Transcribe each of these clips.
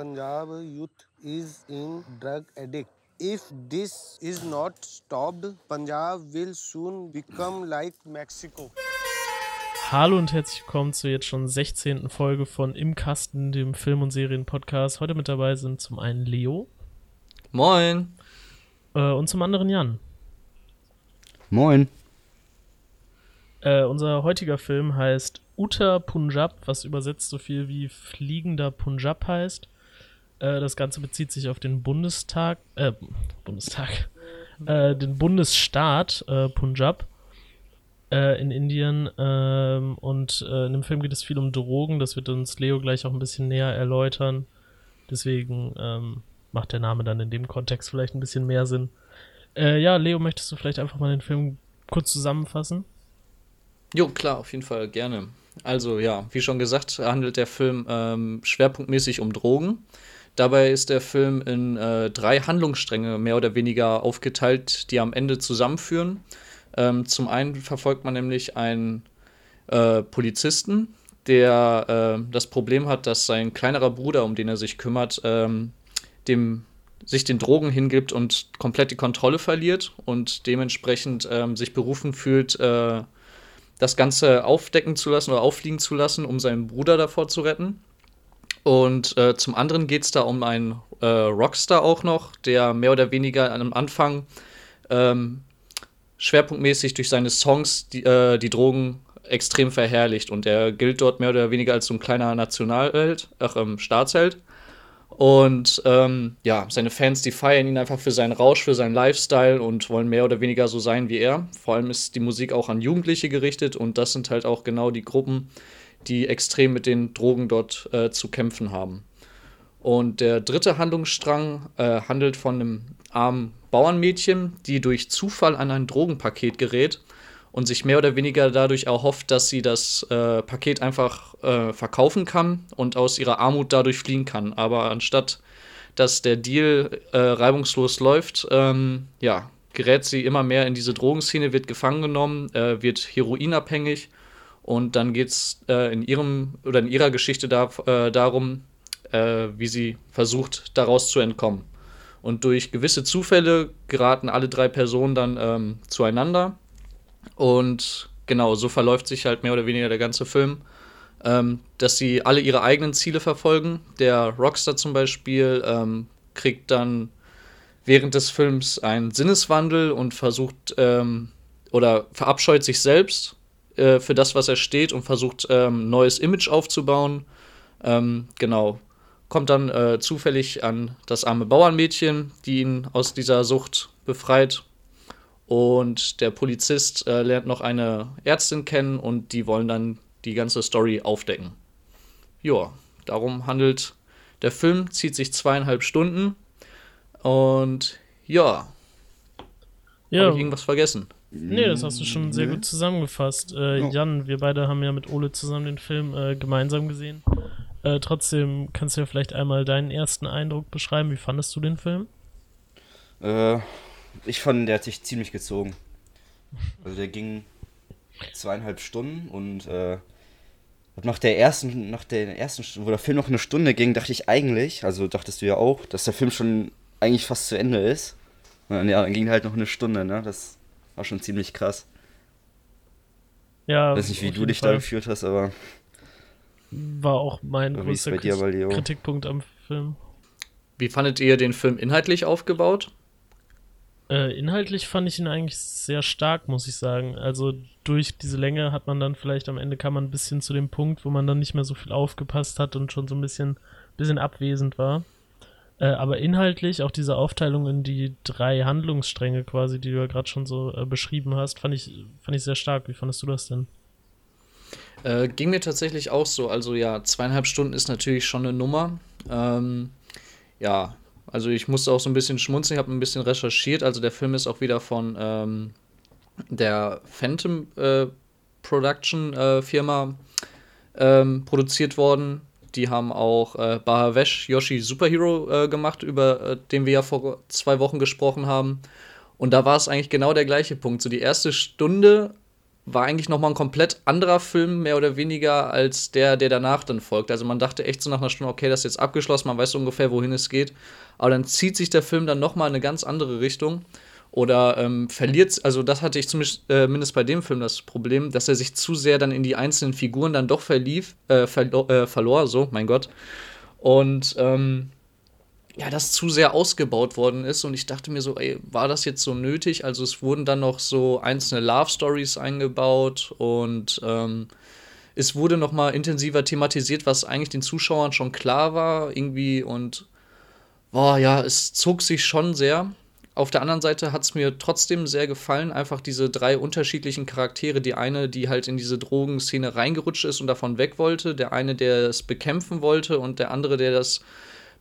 Punjab youth is in drug addict. If this is not stopped, Punjab will soon become like Mexico. Hallo und herzlich willkommen zur jetzt schon 16. Folge von Im Kasten, dem Film- und Serien-Podcast. Heute mit dabei sind zum einen Leo. Moin. Äh, und zum anderen Jan. Moin. Äh, unser heutiger Film heißt Uta Punjab, was übersetzt so viel wie fliegender Punjab heißt. Äh, das Ganze bezieht sich auf den Bundestag, äh, Bundestag, äh, den Bundesstaat äh, Punjab äh, in Indien. Ähm, und äh, in dem Film geht es viel um Drogen. Das wird uns Leo gleich auch ein bisschen näher erläutern. Deswegen ähm, macht der Name dann in dem Kontext vielleicht ein bisschen mehr Sinn. Äh, ja, Leo, möchtest du vielleicht einfach mal den Film kurz zusammenfassen? Jo, klar, auf jeden Fall gerne. Also ja, wie schon gesagt, handelt der Film ähm, schwerpunktmäßig um Drogen. Dabei ist der Film in äh, drei Handlungsstränge mehr oder weniger aufgeteilt, die am Ende zusammenführen. Ähm, zum einen verfolgt man nämlich einen äh, Polizisten, der äh, das Problem hat, dass sein kleinerer Bruder, um den er sich kümmert, ähm, dem sich den Drogen hingibt und komplett die Kontrolle verliert und dementsprechend ähm, sich berufen fühlt, äh, das Ganze aufdecken zu lassen oder auffliegen zu lassen, um seinen Bruder davor zu retten. Und äh, zum anderen geht es da um einen äh, Rockstar auch noch, der mehr oder weniger am Anfang ähm, schwerpunktmäßig durch seine Songs die, äh, die Drogen extrem verherrlicht. Und er gilt dort mehr oder weniger als so ein kleiner Nationalheld, ach, ähm, Staatsheld. Und ähm, ja, seine Fans, die feiern ihn einfach für seinen Rausch, für seinen Lifestyle und wollen mehr oder weniger so sein wie er. Vor allem ist die Musik auch an Jugendliche gerichtet und das sind halt auch genau die Gruppen, die extrem mit den Drogen dort äh, zu kämpfen haben. Und der dritte Handlungsstrang äh, handelt von einem armen Bauernmädchen, die durch Zufall an ein Drogenpaket gerät und sich mehr oder weniger dadurch erhofft, dass sie das äh, Paket einfach äh, verkaufen kann und aus ihrer Armut dadurch fliehen kann. Aber anstatt dass der Deal äh, reibungslos läuft, ähm, ja, gerät sie immer mehr in diese Drogenszene, wird gefangen genommen, äh, wird heroinabhängig und dann geht es äh, in ihrem oder in ihrer Geschichte da, äh, darum, wie sie versucht, daraus zu entkommen. Und durch gewisse Zufälle geraten alle drei Personen dann ähm, zueinander und genau, so verläuft sich halt mehr oder weniger der ganze Film, ähm, dass sie alle ihre eigenen Ziele verfolgen. Der Rockstar zum Beispiel ähm, kriegt dann während des Films einen Sinneswandel und versucht ähm, oder verabscheut sich selbst äh, für das, was er steht und versucht, ähm, neues Image aufzubauen. Ähm, genau. Kommt dann äh, zufällig an das arme Bauernmädchen, die ihn aus dieser Sucht befreit und der Polizist äh, lernt noch eine Ärztin kennen und die wollen dann die ganze Story aufdecken. Ja, darum handelt der Film, zieht sich zweieinhalb Stunden. Und ja. Ja. Habe ich irgendwas vergessen? Nee, das hast du schon sehr gut zusammengefasst. Äh, oh. Jan, wir beide haben ja mit Ole zusammen den Film äh, gemeinsam gesehen. Äh, trotzdem kannst du ja vielleicht einmal deinen ersten Eindruck beschreiben. Wie fandest du den Film? Äh, ich fand, der hat sich ziemlich gezogen. Also der ging zweieinhalb Stunden und äh, nach der ersten, nach der ersten, wo der Film noch eine Stunde ging, dachte ich eigentlich, also dachtest du ja auch, dass der Film schon eigentlich fast zu Ende ist. Und dann, ja, dann ging halt noch eine Stunde, ne? Das war schon ziemlich krass. Ja. Ich weiß nicht, wie du dich Fall. da geführt hast, aber. War auch mein größter Kritikpunkt am Film. Wie fandet ihr den Film inhaltlich aufgebaut? Äh, inhaltlich fand ich ihn eigentlich sehr stark, muss ich sagen. Also durch diese Länge hat man dann vielleicht am Ende kam man ein bisschen zu dem Punkt, wo man dann nicht mehr so viel aufgepasst hat und schon so ein bisschen, bisschen abwesend war. Äh, aber inhaltlich, auch diese Aufteilung in die drei Handlungsstränge quasi, die du ja gerade schon so äh, beschrieben hast, fand ich, fand ich sehr stark. Wie fandest du das denn? Äh, ging mir tatsächlich auch so. Also ja, zweieinhalb Stunden ist natürlich schon eine Nummer. Ähm, ja, also ich musste auch so ein bisschen schmunzeln, ich habe ein bisschen recherchiert. Also der Film ist auch wieder von ähm, der Phantom äh, Production äh, Firma ähm, produziert worden. Die haben auch äh, Bahavesh Yoshi Superhero äh, gemacht, über äh, den wir ja vor zwei Wochen gesprochen haben. Und da war es eigentlich genau der gleiche Punkt. So die erste Stunde war eigentlich noch mal ein komplett anderer Film, mehr oder weniger, als der, der danach dann folgt. Also man dachte echt so nach einer Stunde, okay, das ist jetzt abgeschlossen, man weiß ungefähr, wohin es geht. Aber dann zieht sich der Film dann noch mal in eine ganz andere Richtung. Oder ähm, verliert, also das hatte ich zumindest äh, bei dem Film das Problem, dass er sich zu sehr dann in die einzelnen Figuren dann doch verlief, äh, verlo äh, verlor, so, mein Gott. Und ähm, ja, das zu sehr ausgebaut worden ist und ich dachte mir so, ey, war das jetzt so nötig? Also es wurden dann noch so einzelne Love Stories eingebaut und ähm, es wurde noch mal intensiver thematisiert, was eigentlich den Zuschauern schon klar war irgendwie und boah, ja, es zog sich schon sehr. Auf der anderen Seite hat es mir trotzdem sehr gefallen, einfach diese drei unterschiedlichen Charaktere. Die eine, die halt in diese Drogenszene reingerutscht ist und davon weg wollte, der eine, der es bekämpfen wollte und der andere, der das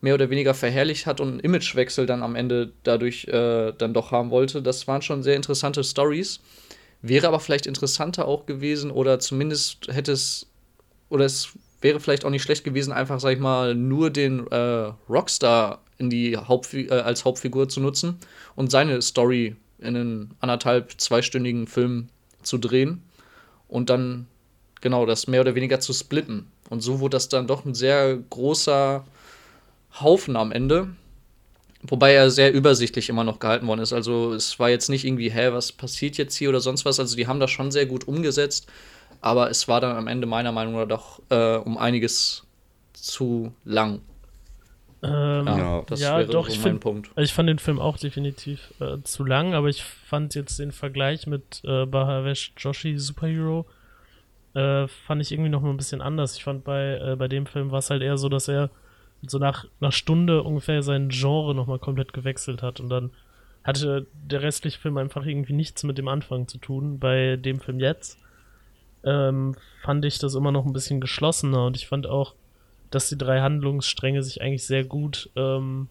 mehr oder weniger verherrlicht hat und einen Imagewechsel dann am Ende dadurch äh, dann doch haben wollte. Das waren schon sehr interessante Stories. Wäre aber vielleicht interessanter auch gewesen oder zumindest hätte es oder es wäre vielleicht auch nicht schlecht gewesen, einfach, sag ich mal, nur den äh, Rockstar in die Haupt äh, als Hauptfigur zu nutzen und seine Story in einen anderthalb, zweistündigen Film zu drehen und dann genau das mehr oder weniger zu splitten. Und so wurde das dann doch ein sehr großer Haufen am Ende. Wobei er sehr übersichtlich immer noch gehalten worden ist. Also es war jetzt nicht irgendwie, hä, was passiert jetzt hier oder sonst was. Also die haben das schon sehr gut umgesetzt. Aber es war dann am Ende meiner Meinung nach doch äh, um einiges zu lang. Ähm, ja, das ja, wäre doch, so ich mein find, Punkt. Ich fand den Film auch definitiv äh, zu lang, aber ich fand jetzt den Vergleich mit äh, Bahavesh Joshi Superhero äh, fand ich irgendwie noch mal ein bisschen anders. Ich fand bei, äh, bei dem Film war es halt eher so, dass er so nach einer Stunde ungefähr sein Genre nochmal komplett gewechselt hat und dann hatte der restliche Film einfach irgendwie nichts mit dem Anfang zu tun. Bei dem Film jetzt ähm, fand ich das immer noch ein bisschen geschlossener und ich fand auch, dass die drei Handlungsstränge sich eigentlich sehr gut, ähm,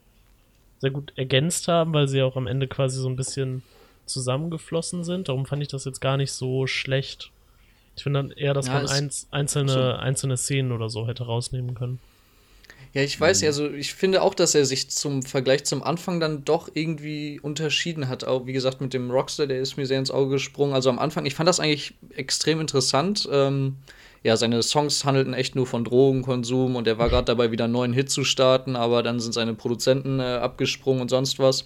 sehr gut ergänzt haben, weil sie auch am Ende quasi so ein bisschen zusammengeflossen sind. Darum fand ich das jetzt gar nicht so schlecht. Ich finde dann eher, dass Ja, man eins, einzelne, so. einzelne Szenen oder so hätte rausnehmen können. Ja, ich weiß, also ich finde auch, dass er sich zum Vergleich zum Anfang dann doch irgendwie unterschieden hat. Auch wie gesagt, mit dem Rockstar, der ist mir sehr ins Auge gesprungen. Also am Anfang, ich fand das eigentlich extrem interessant. Ähm, ja, seine Songs handelten echt nur von Drogenkonsum und er war gerade dabei, wieder einen neuen Hit zu starten, aber dann sind seine Produzenten äh, abgesprungen und sonst was.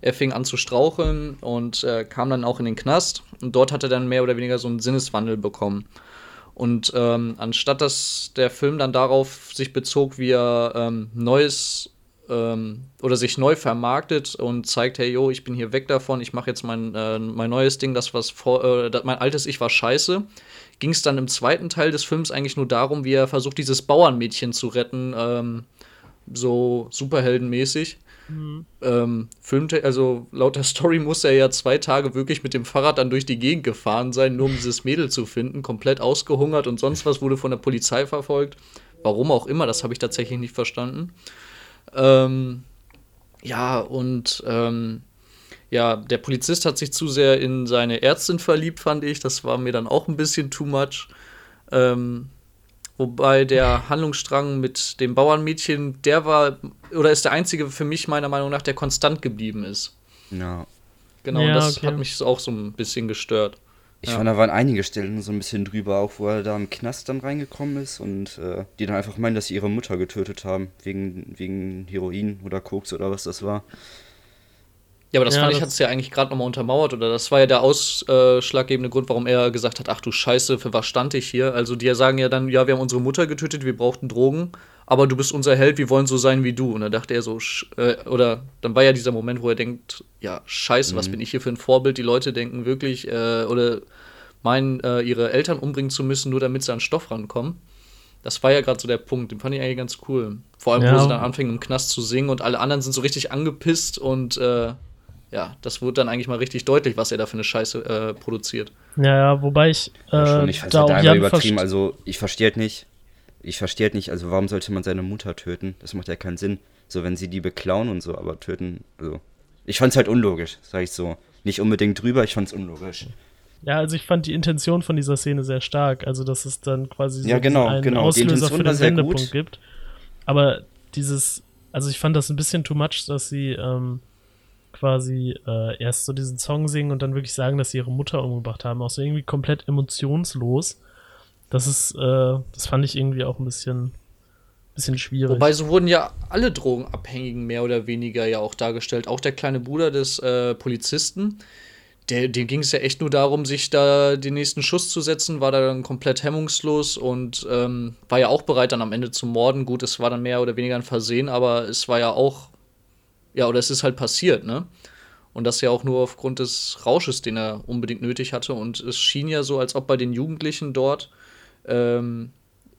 Er fing an zu straucheln und äh, kam dann auch in den Knast und dort hat er dann mehr oder weniger so einen Sinneswandel bekommen. Und ähm, anstatt dass der Film dann darauf sich bezog, wie er ähm, Neues ähm, oder sich neu vermarktet und zeigt, hey, yo, ich bin hier weg davon, ich mache jetzt mein, äh, mein neues Ding, das was vor, äh, mein altes Ich war scheiße, ging es dann im zweiten Teil des Films eigentlich nur darum, wie er versucht, dieses Bauernmädchen zu retten, ähm, so superheldenmäßig. Ähm, filmte, also laut der Story muss er ja zwei Tage wirklich mit dem Fahrrad dann durch die Gegend gefahren sein, nur um dieses Mädel zu finden, komplett ausgehungert und sonst was wurde von der Polizei verfolgt. Warum auch immer, das habe ich tatsächlich nicht verstanden. Ähm, ja, und ähm, ja, der Polizist hat sich zu sehr in seine Ärztin verliebt, fand ich. Das war mir dann auch ein bisschen too much. Ähm, wobei der Handlungsstrang mit dem Bauernmädchen, der war, oder ist der einzige für mich meiner Meinung nach, der konstant geblieben ist. Ja. Genau, Ja, und das okay. hat mich auch so ein bisschen gestört. Ich Ja. fand, da waren einige Stellen so ein bisschen drüber, auch wo er da im Knast dann reingekommen ist und äh, die dann einfach meinen, dass sie ihre Mutter getötet haben, wegen, wegen Heroin oder Koks oder was das war. Ja, aber das Ja, fand ich, hat es ja eigentlich gerade nochmal untermauert, oder? Das war ja der ausschlaggebende Grund, warum er gesagt hat, ach du Scheiße, für was stand ich hier? Also die sagen ja dann, ja, wir haben unsere Mutter getötet, wir brauchten Drogen, aber du bist unser Held, wir wollen so sein wie du. Und da dachte er so, äh, oder dann war ja dieser Moment, wo er denkt, ja, Scheiße, was bin ich hier für ein Vorbild? Die Leute denken wirklich, äh, oder meinen, äh, ihre Eltern umbringen zu müssen, nur damit sie an Stoff rankommen. Das war ja gerade so der Punkt, den fand ich eigentlich ganz cool. Vor allem, Ja. wo sie dann anfingen, im Knast zu singen und alle anderen sind so richtig angepisst und äh, ja, das wurde dann eigentlich mal richtig deutlich, was er da für eine Scheiße äh, produziert. Ja, ja, wobei ich, äh, Ja, schon, ich fand da halt Jan übertrieben. Also, ich verstehe halt nicht. Ich verstehe halt nicht, also warum sollte man seine Mutter töten? Das macht ja keinen Sinn. So, wenn sie die beklauen und so, aber töten, also. Ich fand's halt unlogisch, sag ich so. Nicht unbedingt drüber, ich fand's unlogisch. Ja, also ich fand die Intention von dieser Szene sehr stark. Also, dass es dann quasi so Ja, genau, einen genau. Auslöser für den Wendepunkt gut. gibt. Aber dieses, also ich fand das ein bisschen too much, dass sie, ähm, quasi äh, erst so diesen Song singen und dann wirklich sagen, dass sie ihre Mutter umgebracht haben. Auch so irgendwie komplett emotionslos. Das ist, äh, das fand ich irgendwie auch ein bisschen, bisschen schwierig. Wobei so wurden ja alle Drogenabhängigen mehr oder weniger ja auch dargestellt. Auch der kleine Bruder des äh, Polizisten, der, dem ging es ja echt nur darum, sich da den nächsten Schuss zu setzen, war da dann komplett hemmungslos und ähm, war ja auch bereit, dann am Ende zu morden. Gut, es war dann mehr oder weniger ein Versehen, aber es war ja auch, ja, oder es ist halt passiert, ne? Und das ja auch nur aufgrund des Rausches, den er unbedingt nötig hatte. Und es schien ja so, als ob bei den Jugendlichen dort ähm,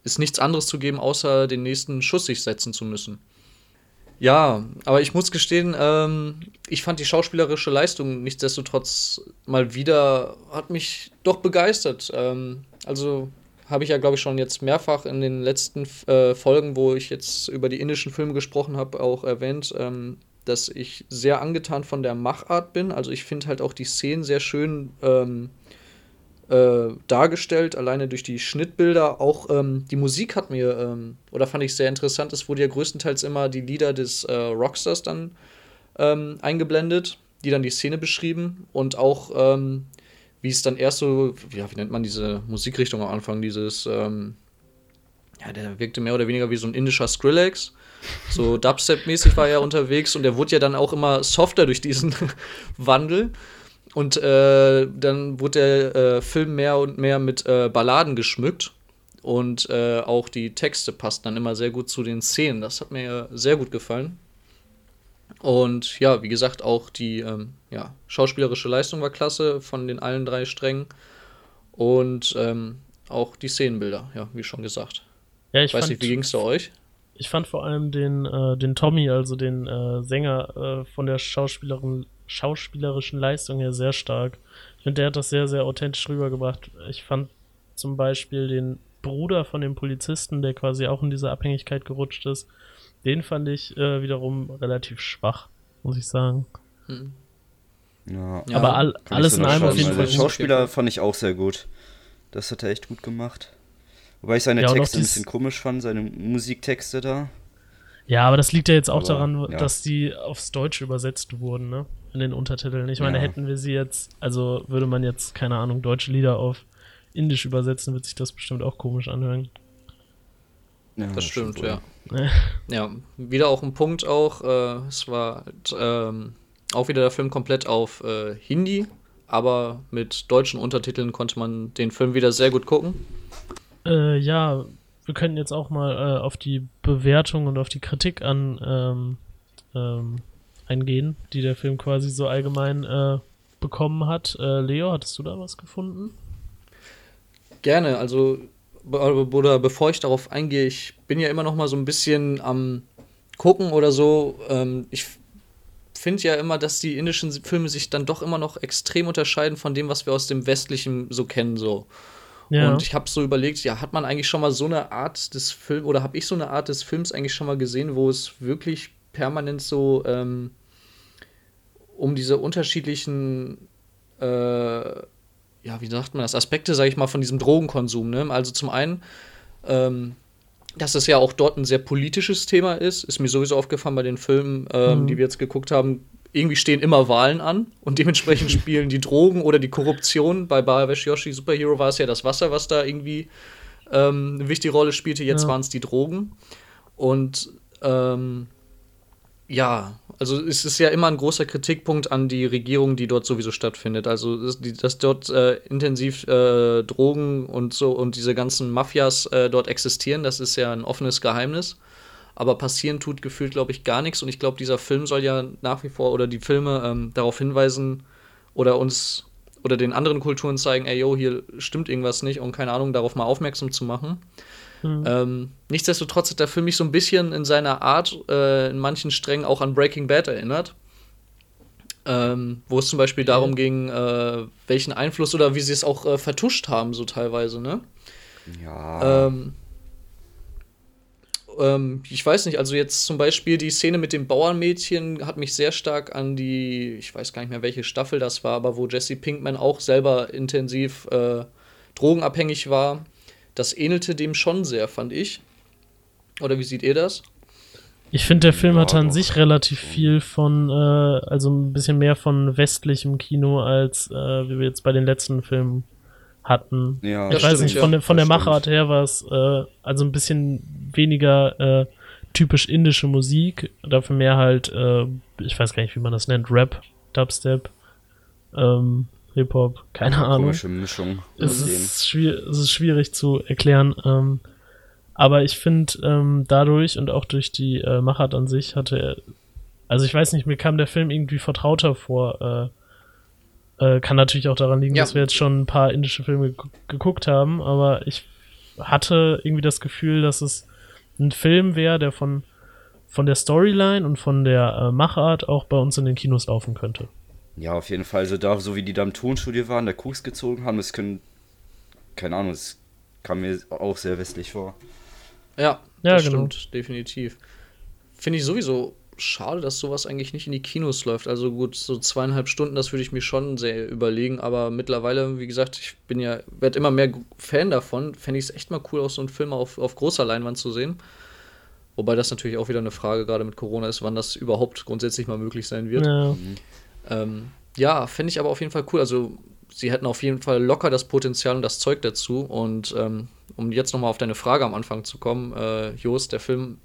es nichts anderes zu geben, außer den nächsten Schuss sich setzen zu müssen. Ja, aber ich muss gestehen, ähm, ich fand die schauspielerische Leistung nichtsdestotrotz mal wieder, hat mich doch begeistert. Ähm, also habe ich ja, glaube ich, schon jetzt mehrfach in den letzten äh, Folgen, wo ich jetzt über die indischen Filme gesprochen habe, auch erwähnt, ähm, dass ich sehr angetan von der Machart bin. Also ich finde halt auch die Szenen sehr schön ähm, äh, dargestellt, alleine durch die Schnittbilder. Auch ähm, die Musik hat mir, ähm, oder fand ich sehr interessant, es wurde ja größtenteils immer die Lieder des äh, Rockstars dann ähm, eingeblendet, die dann die Szene beschrieben und auch ähm, wie es dann erst so, ja, wie nennt man diese Musikrichtung am Anfang, dieses, ähm, ja, der wirkte mehr oder weniger wie so ein indischer Skrillex. So Dubstep-mäßig war er unterwegs und der wurde ja dann auch immer softer durch diesen Wandel. Und äh, dann wurde der äh, Film mehr und mehr mit äh, Balladen geschmückt. Und äh, auch die Texte passten dann immer sehr gut zu den Szenen. Das hat mir sehr gut gefallen. Und ja, wie gesagt, auch die ähm, ja, schauspielerische Leistung war klasse von den allen drei Strängen. Und ähm, auch die Szenenbilder, ja, wie schon gesagt. Ja, ich weiß nicht, wie ging es da euch? Ich fand vor allem den, äh, den Tommy, also den äh, Sänger, äh, von der Schauspielerin schauspielerischen Leistung her sehr stark. Ich finde, der hat das sehr, sehr authentisch rübergebracht. Ich fand zum Beispiel den Bruder von dem Polizisten, der quasi auch in diese Abhängigkeit gerutscht ist, den fand ich äh, wiederum relativ schwach, muss ich sagen. Hm. Ja, Aber all, alles in allem auf jeden Fall. Den Schauspieler fand ich auch sehr gut. Das hat er echt gut gemacht. Wobei ich seine Ja, Texte ein bisschen komisch fand, seine Musiktexte da. Ja, aber das liegt ja jetzt auch Aber, daran, ja. dass die aufs Deutsche übersetzt wurden, ne? In den Untertiteln. Ich meine, Ja. hätten wir sie jetzt, also würde man jetzt, keine Ahnung, deutsche Lieder auf Indisch übersetzen, wird sich das bestimmt auch komisch anhören. Ja, Das stimmt, wohl. ja. Ja, wieder auch ein Punkt auch. Äh, es war ähm, auch wieder der Film komplett auf äh, Hindi, aber mit deutschen Untertiteln konnte man den Film wieder sehr gut gucken. Äh, ja, wir könnten jetzt auch mal äh, auf die Bewertung und auf die Kritik an ähm, ähm, eingehen, die der Film quasi so allgemein äh, bekommen hat. Äh, Leo, hattest du da was gefunden? Gerne, also oder bevor ich darauf eingehe, ich bin ja immer noch mal so ein bisschen am gucken oder so. Ähm, ich finde ja immer, dass die indischen Filme sich dann doch immer noch extrem unterscheiden von dem, was wir aus dem westlichen so kennen so. Ja. Und ich habe so überlegt, ja, hat man eigentlich schon mal so eine Art des Films oder habe ich so eine Art des Films eigentlich schon mal gesehen, wo es wirklich permanent so ähm, um diese unterschiedlichen, äh, ja, wie sagt man das, Aspekte, sage ich mal, von diesem Drogenkonsum. Ne? Also zum einen, ähm, dass es ja auch dort ein sehr politisches Thema ist, ist mir sowieso aufgefallen bei den Filmen, ähm, Mhm. die wir jetzt geguckt haben. Irgendwie stehen immer Wahlen an und dementsprechend spielen die Drogen oder die Korruption. Bei Baravesh Yoshi Superhero war es ja das Wasser, was da irgendwie ähm, eine wichtige Rolle spielte. Jetzt Ja. waren es die Drogen. Und ähm, ja, also es ist ja immer ein großer Kritikpunkt an die Regierung, die dort sowieso stattfindet. Also dass dort äh, intensiv äh, Drogen und so und diese ganzen Mafias äh, dort existieren, das ist ja ein offenes Geheimnis. Aber passieren tut gefühlt, glaube ich, gar nichts. Und ich glaube, dieser Film soll ja nach wie vor oder die Filme ähm, darauf hinweisen oder uns oder den anderen Kulturen zeigen, ey, yo, hier stimmt irgendwas nicht und keine Ahnung, darauf mal aufmerksam zu machen. Mhm. Ähm, nichtsdestotrotz hat der Film mich so ein bisschen in seiner Art, äh, in manchen Strängen auch an Breaking Bad erinnert. Ähm, wo es zum Beispiel darum ging, äh, welchen Einfluss oder wie sie es auch äh, vertuscht haben, so teilweise, ne? Ja. Ähm, ähm, ich weiß nicht, also jetzt zum Beispiel die Szene mit dem Bauernmädchen hat mich sehr stark an die, ich weiß gar nicht mehr, welche Staffel das war, aber wo Jesse Pinkman auch selber intensiv äh, drogenabhängig war. Das ähnelte dem schon sehr, fand ich. Oder wie seht ihr das? Ich finde, der Film Ja, hatte an doch. sich relativ viel von, äh, also ein bisschen mehr von westlichem Kino, als äh, wie wir jetzt bei den letzten Filmen hatten. Ja, ich weiß stimmt, nicht, von, der- von der. Machart her war es äh, also ein bisschen weniger äh, typisch indische Musik, dafür mehr halt, äh, ich weiß gar nicht, wie man das nennt, Rap, Dubstep, ähm, Hip-Hop, keine Ahnung. Komische Mischung. Es ist, schwierig, es ist schwierig zu erklären. Ähm, aber ich finde, ähm, dadurch und auch durch die äh, Machart an sich hatte er, also ich weiß nicht, mir kam der Film irgendwie vertrauter vor. Äh, äh, kann natürlich auch daran liegen, Ja. dass wir jetzt schon ein paar indische Filme gegu- geguckt haben, aber ich hatte irgendwie das Gefühl, dass es ein Film wäre, der von, von der Storyline und von der äh, Machart auch bei uns in den Kinos laufen könnte. Ja, auf jeden Fall. Also da, so wie die da im Tonstudio waren, da Koks gezogen haben, das können, keine Ahnung, es kam mir auch sehr westlich vor. Ja, Ja, das genau. stimmt, definitiv. Finde ich sowieso schade, dass sowas eigentlich nicht in die Kinos läuft. Also gut, so zweieinhalb Stunden, das würde ich mir schon sehr überlegen, aber mittlerweile, wie gesagt, ich bin ja, werde immer mehr Fan davon. Fände ich es echt mal cool, auch so einen Film auf, auf großer Leinwand zu sehen. Wobei das natürlich auch wieder eine Frage gerade mit Corona ist, wann das überhaupt grundsätzlich mal möglich sein wird. Ja. Ähm, ja, fände ich aber auf jeden Fall cool. Also, sie hätten auf jeden Fall locker das Potenzial und das Zeug dazu. Und ähm, um jetzt nochmal auf deine Frage am Anfang zu kommen, äh, Jost, der Film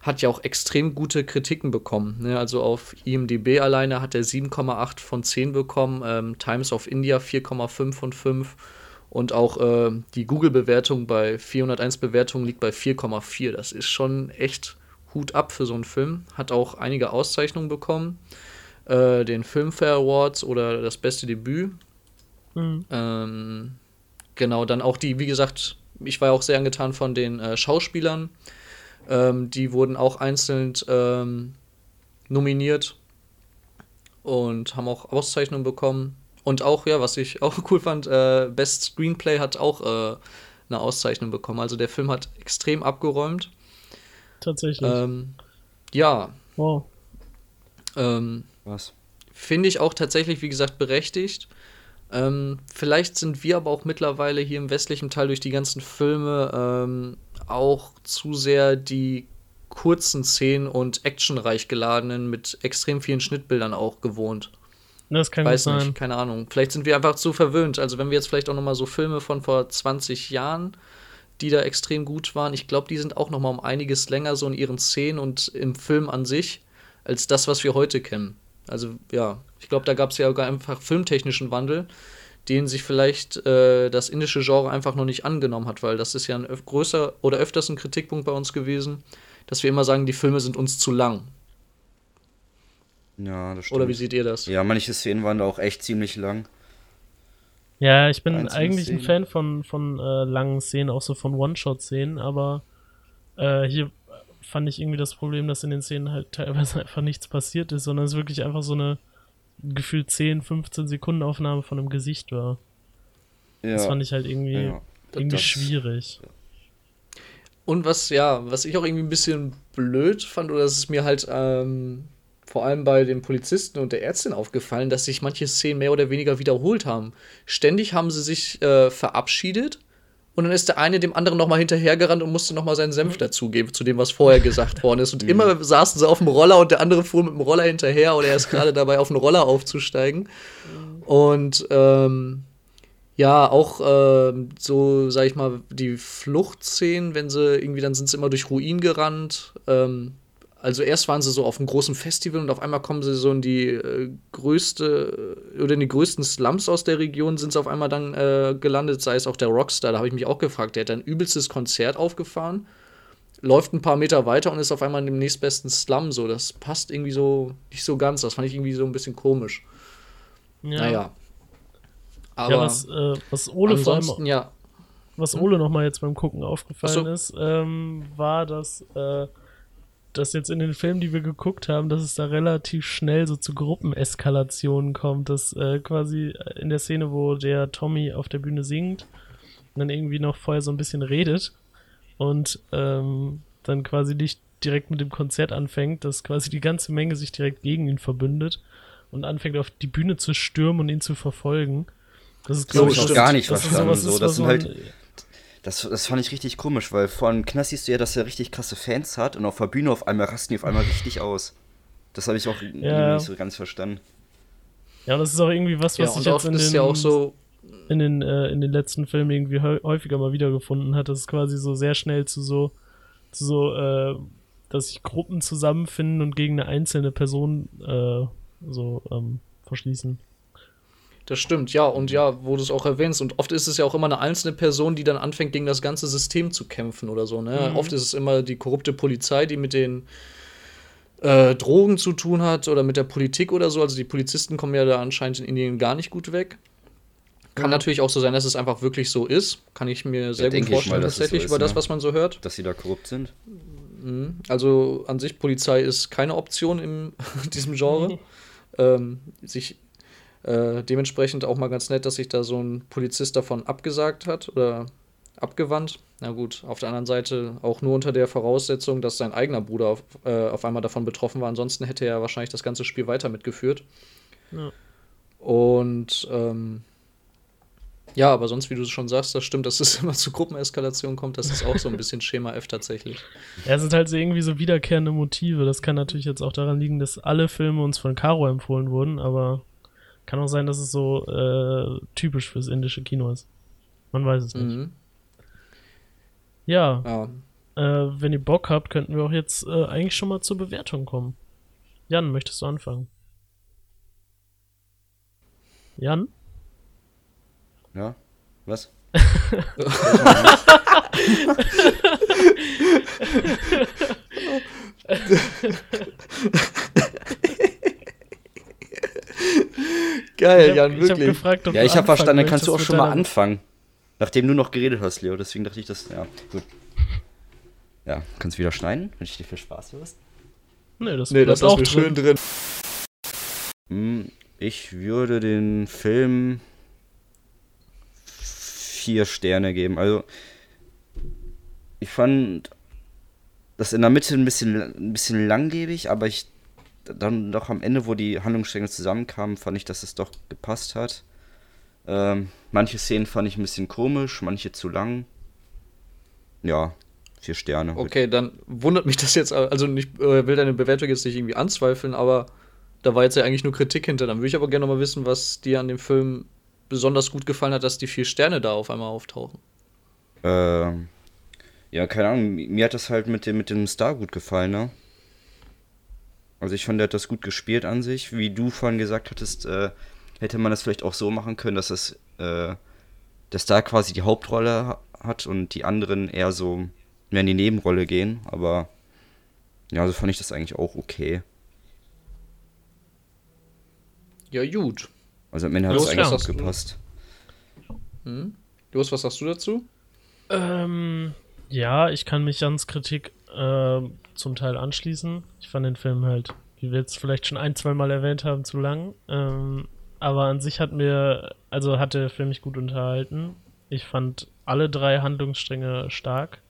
hat ja auch extrem gute Kritiken bekommen. Ne? Also auf IMDb alleine hat er 7,8 von 10 bekommen, ähm, Times of India 4,5 von 5 und auch äh, die Google-Bewertung bei 401 Bewertungen liegt bei 4,4. Das ist schon echt Hut ab für so einen Film. Hat auch einige Auszeichnungen bekommen äh, den Filmfare Awards oder das beste Debüt. Mhm. Ähm, genau, dann auch die, wie gesagt, ich war ja auch sehr angetan von den äh, Schauspielern. Ähm, die wurden auch einzeln ähm, nominiert und haben auch Auszeichnungen bekommen. Und auch, ja, was ich auch cool fand, äh, Best Screenplay hat auch äh, eine Auszeichnung bekommen. Also der Film hat extrem abgeräumt. Tatsächlich. Ähm, ja, wow. ähm, Was? Finde ich auch tatsächlich, wie gesagt, berechtigt. Ähm, vielleicht sind wir aber auch mittlerweile hier im westlichen Teil durch die ganzen Filme ähm, auch zu sehr die kurzen Szenen und actionreich geladenen mit extrem vielen Schnittbildern auch gewohnt. Das kann Weiß sein. nicht, keine Ahnung. Vielleicht sind wir einfach zu verwöhnt. Also wenn wir jetzt vielleicht auch noch mal so Filme von vor 20 Jahren, die da extrem gut waren, ich glaube, die sind auch noch mal um einiges länger so in ihren Szenen und im Film an sich als das, was wir heute kennen. Also ja, ich glaube, da gab es ja sogar einfach filmtechnischen Wandel, den sich vielleicht äh, das indische Genre einfach noch nicht angenommen hat, weil das ist ja ein öf größer oder öfters ein Kritikpunkt bei uns gewesen, dass wir immer sagen, die Filme sind uns zu lang. Ja, das stimmt. Oder wie seht ihr das? Ja, manche Szenen waren da auch echt ziemlich lang. Ja, ich bin Einzelne eigentlich ein Szenen. Fan von, von äh, langen Szenen, auch so von One-Shot-Szenen, aber äh, hier fand ich irgendwie das Problem, dass in den Szenen halt teilweise einfach nichts passiert ist, sondern es wirklich einfach so eine gefühlt 10, 15 Sekunden Aufnahme von einem Gesicht war. Ja. Das fand ich halt irgendwie, ja. irgendwie Das- schwierig. Und was, ja, was ich auch irgendwie ein bisschen blöd fand, oder es ist mir halt ähm, vor allem bei den Polizisten und der Ärztin aufgefallen, dass sich manche Szenen mehr oder weniger wiederholt haben. Ständig haben sie sich äh, verabschiedet und dann ist der eine dem anderen nochmal hinterhergerannt und musste nochmal seinen Senf dazugeben, zu dem, was vorher gesagt worden ist. Und immer saßen sie auf dem Roller und der andere fuhr mit dem Roller hinterher oder er ist gerade dabei, auf den Roller aufzusteigen. Und ähm, ja, auch ähm, so, sag ich mal, die Fluchtszenen, wenn sie irgendwie, dann sind sie immer durch Ruinen gerannt. Ähm, also erst waren sie so auf einem großen Festival und auf einmal kommen sie so in die äh, größte oder in die größten Slums aus der Region sind sie auf einmal dann äh, gelandet, sei es auch der Rockstar, da habe ich mich auch gefragt, der hat ein übelstes Konzert aufgefahren, läuft ein paar Meter weiter und ist auf einmal in dem nächstbesten Slum so. Das passt irgendwie so nicht so ganz, das fand ich irgendwie so ein bisschen komisch. Ja, Naja. Aber ja was, äh, was Ole vor allem ja. was Ole nochmal jetzt beim Gucken aufgefallen so. ist, ähm, war, dass, äh, dass jetzt in den Filmen, die wir geguckt haben, dass es da relativ schnell so zu Gruppeneskalationen kommt, dass äh, quasi in der Szene, wo der Tommy auf der Bühne singt, dann irgendwie noch vorher so ein bisschen redet und ähm, dann quasi nicht direkt mit dem Konzert anfängt, dass quasi die ganze Menge sich direkt gegen ihn verbündet und anfängt auf die Bühne zu stürmen und ihn zu verfolgen. Das ist, Das hab glaub ich noch gar nicht das ist verstanden, sowas so. Das was sind halt- Das, das fand ich richtig komisch, weil von Knast siehst du ja, dass er richtig krasse Fans hat und auf der Bühne auf einmal rasten die auf einmal richtig aus. Das habe ich auch Ja. nicht so ganz verstanden. Ja, das ist auch irgendwie was, Ja, was und sich jetzt in ist den, ja auch so, in, den, äh, in den letzten Filmen irgendwie häu- häufiger mal wiedergefunden hat, dass es quasi so sehr schnell zu so, zu so, äh, dass sich Gruppen zusammenfinden und gegen eine einzelne Person äh, so ähm, verschließen. Das stimmt, ja, und ja, wo du es auch erwähnst. Und oft ist es ja auch immer eine einzelne Person, die dann anfängt, gegen das ganze System zu kämpfen oder so. Ne? Mhm. Oft ist es immer die korrupte Polizei, die mit den äh, Drogen zu tun hat oder mit der Politik oder so. Also die Polizisten kommen ja da anscheinend in Indien gar nicht gut weg. Kann natürlich auch so sein, dass es einfach wirklich so ist. Kann ich mir sehr gut denke ich vorstellen, mal, dass es so tatsächlich, ist, über das, ne? was man so hört. Dass sie da korrupt sind. Also an sich, Polizei ist keine Option in diesem Genre. ähm, sich äh, dementsprechend auch mal ganz nett, dass sich da so ein Polizist davon abgesagt hat oder abgewandt. Na gut, auf der anderen Seite auch nur unter der Voraussetzung, dass sein eigener Bruder auf, äh, auf einmal davon betroffen war. Ansonsten hätte er wahrscheinlich das ganze Spiel weiter mitgeführt. Ja. Und ähm, ja, aber sonst, wie du schon sagst, das stimmt, dass es immer zu Gruppeneskalation kommt. Das ist auch so ein bisschen Schema F tatsächlich. Ja, es sind halt so irgendwie so wiederkehrende Motive. Das kann natürlich jetzt auch daran liegen, dass alle Filme uns von Caro empfohlen wurden, aber kann auch sein, dass es so äh, typisch fürs indische Kino ist. Man weiß es nicht. Mhm. Ja, Ja, äh, wenn ihr Bock habt, könnten wir auch jetzt äh, eigentlich schon mal zur Bewertung kommen. Jan, möchtest du anfangen? Jan? Ja? Was? Geil, ich Jan, hab, ich hab wirklich. gefragt, ob Ja, ich habe verstanden, dann kannst du auch schon mal anfangen. Nachdem du noch geredet hast, Leo. Deswegen dachte ich, das. Ja, gut. Ja, kannst du wieder schneiden, wenn ich dir viel Spaß hörst. Nee, das Nee, das auch ist schön drin. Hm, Ich würde den Film vier Sterne geben. Also, ich fand das in der Mitte ein bisschen, ein bisschen langgebig, aber ich dann doch am Ende, wo die Handlungsstränge zusammenkamen, fand ich, dass es doch gepasst hat. Ähm, manche Szenen fand ich ein bisschen komisch, manche zu lang. Ja, vier Sterne. Okay, dann wundert mich das jetzt, also ich äh, will deine Bewertung jetzt nicht irgendwie anzweifeln, aber da war jetzt ja eigentlich nur Kritik hinter. Dann würde ich aber gerne mal wissen, was dir an dem Film besonders gut gefallen hat, dass die vier Sterne da auf einmal auftauchen. Ähm, ja, keine Ahnung, mir hat das halt mit dem, mit dem Star gut gefallen, ne? Also ich fand, der hat das gut gespielt an sich. Wie du vorhin gesagt hattest, äh, hätte man das vielleicht auch so machen können, dass es, äh, der Star quasi die Hauptrolle ha- hat und die anderen eher so mehr in die Nebenrolle gehen. Aber ja, so fand ich das eigentlich auch okay. Ja, gut. Also am Ende hat es eigentlich auch gepasst. Hm? Los, was sagst du dazu? Ähm, ja, ich kann mich Jans Kritik äh, zum Teil anschließen. Ich fand den Film halt, wie wir jetzt vielleicht schon ein, zwei Mal erwähnt haben, zu lang. Ähm, aber an sich hat mir, also hat der Film mich gut unterhalten. Ich fand alle drei Handlungsstränge stark.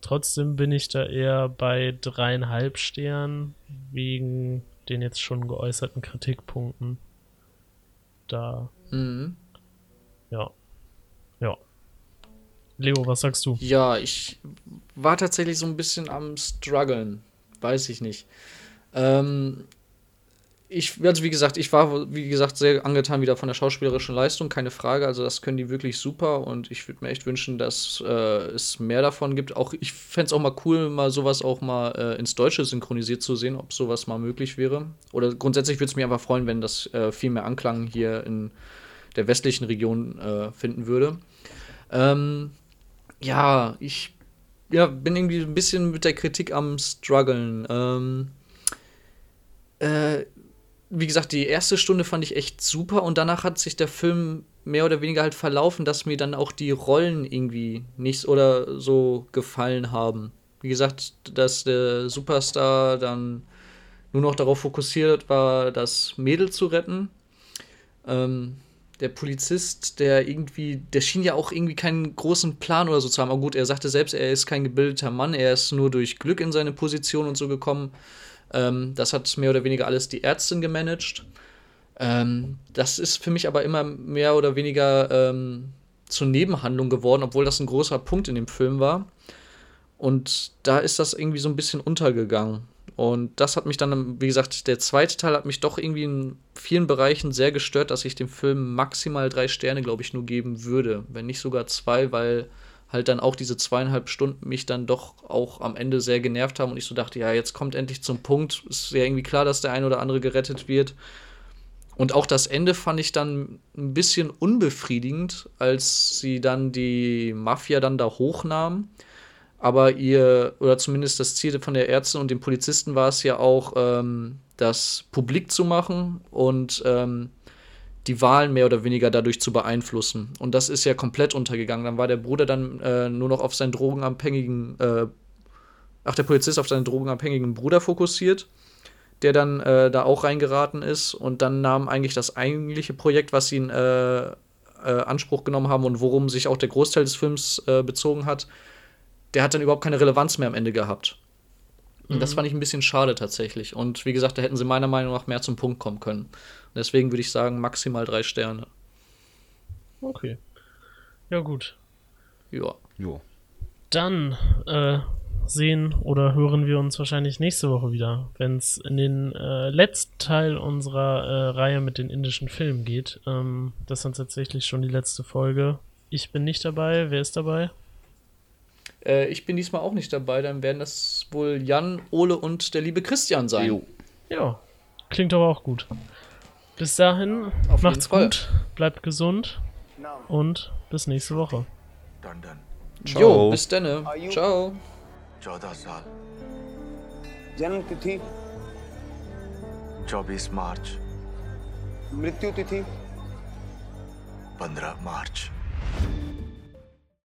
Trotzdem bin ich da eher bei dreieinhalb Sternen wegen den jetzt schon geäußerten Kritikpunkten. Da, Mhm. ja. Ja. Leo, was sagst du? Ja, ich war tatsächlich so ein bisschen am struggeln. Weiß ich nicht. Ähm, ich, also wie gesagt, ich war, wie gesagt, sehr angetan wieder von der schauspielerischen Leistung, keine Frage. Also das können die wirklich super und ich würde mir echt wünschen, dass äh, es mehr davon gibt. Auch ich fände es auch mal cool, mal sowas auch mal äh, ins Deutsche synchronisiert zu sehen, ob sowas mal möglich wäre. Oder grundsätzlich würde es mich einfach freuen, wenn das äh, viel mehr Anklang hier in der westlichen Region äh, finden würde. Ähm, ja, ich ja, bin irgendwie ein bisschen mit der Kritik am struggeln. Ähm, äh, wie gesagt, die erste Stunde fand ich echt super und danach hat sich der Film mehr oder weniger halt verlaufen, dass mir dann auch die Rollen irgendwie nicht oder so gefallen haben. Wie gesagt, dass der Superstar dann nur noch darauf fokussiert war, das Mädel zu retten. Ähm, der Polizist, der irgendwie, der schien ja auch irgendwie keinen großen Plan oder so zu haben. Aber gut, er sagte selbst, er ist kein gebildeter Mann, er ist nur durch Glück in seine Position und so gekommen. Ähm, das hat mehr oder weniger alles die Ärztin gemanagt. Ähm, das ist für mich aber immer mehr oder weniger ähm, zur Nebenhandlung geworden, obwohl das ein großer Punkt in dem Film war. Und da ist das irgendwie so ein bisschen untergegangen. Und das hat mich dann, wie gesagt, der zweite Teil hat mich doch irgendwie in vielen Bereichen sehr gestört, dass ich dem Film maximal drei Sterne, glaube ich, nur geben würde. Wenn nicht sogar zwei, weil halt dann auch diese zweieinhalb Stunden mich dann doch auch am Ende sehr genervt haben und ich so dachte, ja, jetzt kommt endlich zum Punkt. Ist ja irgendwie klar, dass der ein oder andere gerettet wird. Und auch das Ende fand ich dann ein bisschen unbefriedigend, als sie dann die Mafia dann da hochnahmen. Aber ihr, oder zumindest das Ziel von der Ärztin und den Polizisten war es ja auch, ähm, das publik zu machen und ähm, die Wahlen mehr oder weniger dadurch zu beeinflussen. Und das ist ja komplett untergegangen. Dann war der Bruder dann äh, nur noch auf seinen drogenabhängigen, äh, ach, der Polizist auf seinen drogenabhängigen Bruder fokussiert der dann äh, da auch reingeraten ist. Und dann nahm eigentlich das eigentliche Projekt, was sie in äh, äh, Anspruch genommen haben und worum sich auch der Großteil des Films äh, bezogen hat, der hat dann überhaupt keine Relevanz mehr am Ende gehabt. Und das fand ich ein bisschen schade tatsächlich. Und wie gesagt, da hätten sie meiner Meinung nach mehr zum Punkt kommen können. Und deswegen würde ich sagen, maximal drei Sterne. Okay. Ja, gut. Ja. Jo. Dann äh, sehen oder hören wir uns wahrscheinlich nächste Woche wieder, wenn es in den äh, letzten Teil unserer äh, Reihe mit den indischen Filmen geht. Ähm, das ist dann tatsächlich schon die letzte Folge. Ich bin nicht dabei. Wer ist dabei? Äh, ich bin diesmal auch nicht dabei, dann werden das wohl Jan, Ole und der liebe Christian sein. Jo. Ja, klingt aber auch gut. Bis dahin, Auf macht's jeden Fall. gut, bleibt gesund und bis nächste Woche. Tandon Ciao. Jo, bis denne. Ciao. चौदह साल जन्म तिथि चौबीस मार्च मृत्यु तिथि पंद्रह मार्च